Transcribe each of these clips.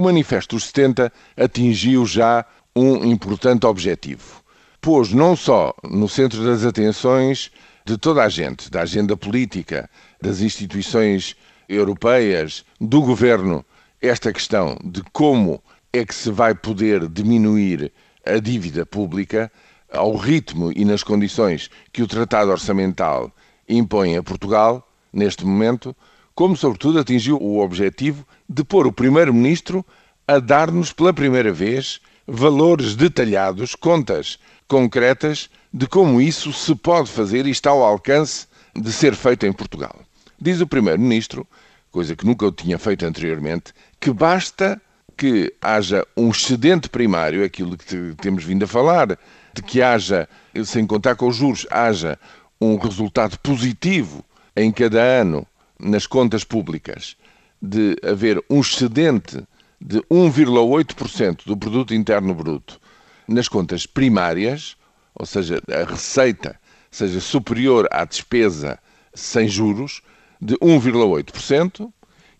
o Manifesto dos 70 atingiu já um importante objetivo. Pôs não só no centro das atenções de toda a gente, da agenda política, das instituições europeias, do governo, esta questão de como é que se vai poder diminuir a dívida pública ao ritmo e nas condições que o Tratado Orçamental impõe a Portugal, neste momento, como sobretudo atingiu o objetivo de pôr o Primeiro-Ministro a dar-nos pela primeira vez valores detalhados, contas concretas de como isso se pode fazer e está ao alcance de ser feito em Portugal. Diz o Primeiro-Ministro, coisa que nunca eu tinha feito anteriormente, que basta que haja um excedente primário, aquilo que temos vindo a falar, de que haja, sem contar com os juros, haja um resultado positivo em cada ano nas contas públicas, de haver um excedente de 1,8% do produto interno bruto nas contas primárias, ou seja, a receita seja superior à despesa sem juros de 1,8%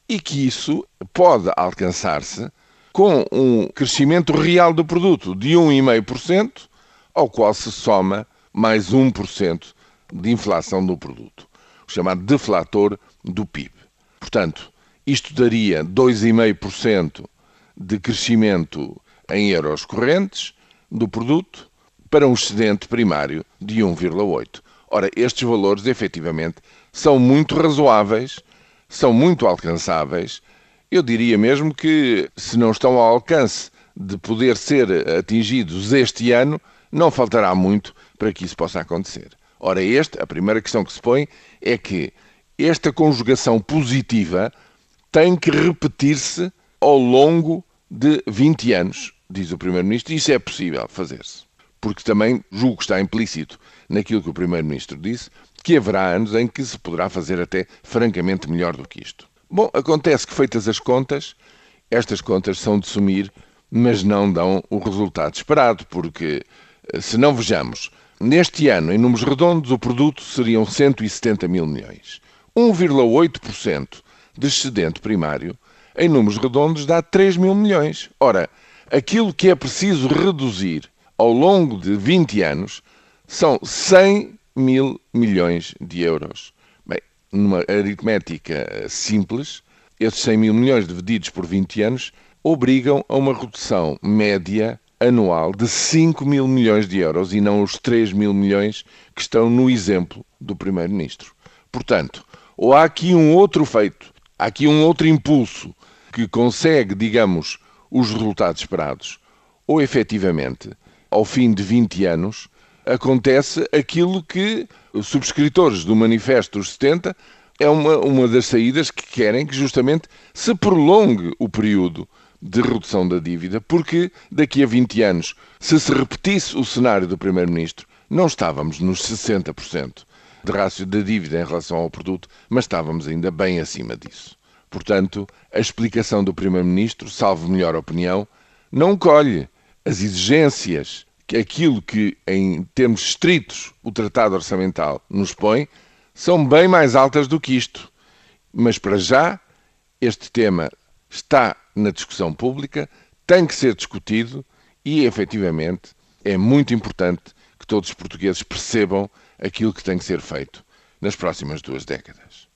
e que isso pode alcançar-se com um crescimento real do produto de 1,5%, ao qual se soma mais 1% de inflação do produto, chamado deflator do PIB. Portanto, isto daria 2,5% de crescimento em euros correntes do produto para um excedente primário de 1,8%. Ora, estes valores efetivamente são muito razoáveis, são muito alcançáveis eu diria mesmo que, se não estão ao alcance de poder ser atingidos este ano, não faltará muito para que isso possa acontecer. Ora, este, a primeira questão que se põe é que esta conjugação positiva tem que repetir-se ao longo de 20 anos, diz o Primeiro-Ministro, e isso é possível fazer-se. Porque também julgo que está implícito naquilo que o Primeiro-Ministro disse, que haverá anos em que se poderá fazer até francamente melhor do que isto. Bom, acontece que feitas as contas, estas contas são de sumir, mas não dão o resultado esperado, porque eh, se não vejamos, neste ano, em números redondos, o produto seriam 170 mil milhões. 1,8% de excedente primário, em números redondos, dá 3 mil milhões. Ora, aquilo que é preciso reduzir ao longo de 20 anos são 100 mil milhões de euros numa aritmética simples, esses 100 mil milhões divididos por 20 anos obrigam a uma redução média anual de 5 mil milhões de euros e não os 3 mil milhões que estão no exemplo do Primeiro-Ministro. Portanto, ou há aqui um outro feito, há aqui um outro impulso que consegue, digamos, os resultados esperados, ou efetivamente, ao fim de 20 anos, acontece aquilo que os subscritores do Manifesto dos 70 é uma, uma das saídas que querem que justamente se prolongue o período de redução da dívida, porque daqui a 20 anos, se se repetisse o cenário do Primeiro-Ministro, não estávamos nos 60% de rácio da dívida em relação ao produto, mas estávamos ainda bem acima disso. Portanto, a explicação do Primeiro-Ministro, salvo melhor opinião, não colhe as exigências que aquilo que, em termos estritos, o Tratado Orçamental nos põe, são bem mais altas do que isto. Mas, para já, este tema está na discussão pública, tem que ser discutido e, efetivamente, é muito importante que todos os portugueses percebam aquilo que tem que ser feito nas próximas duas décadas.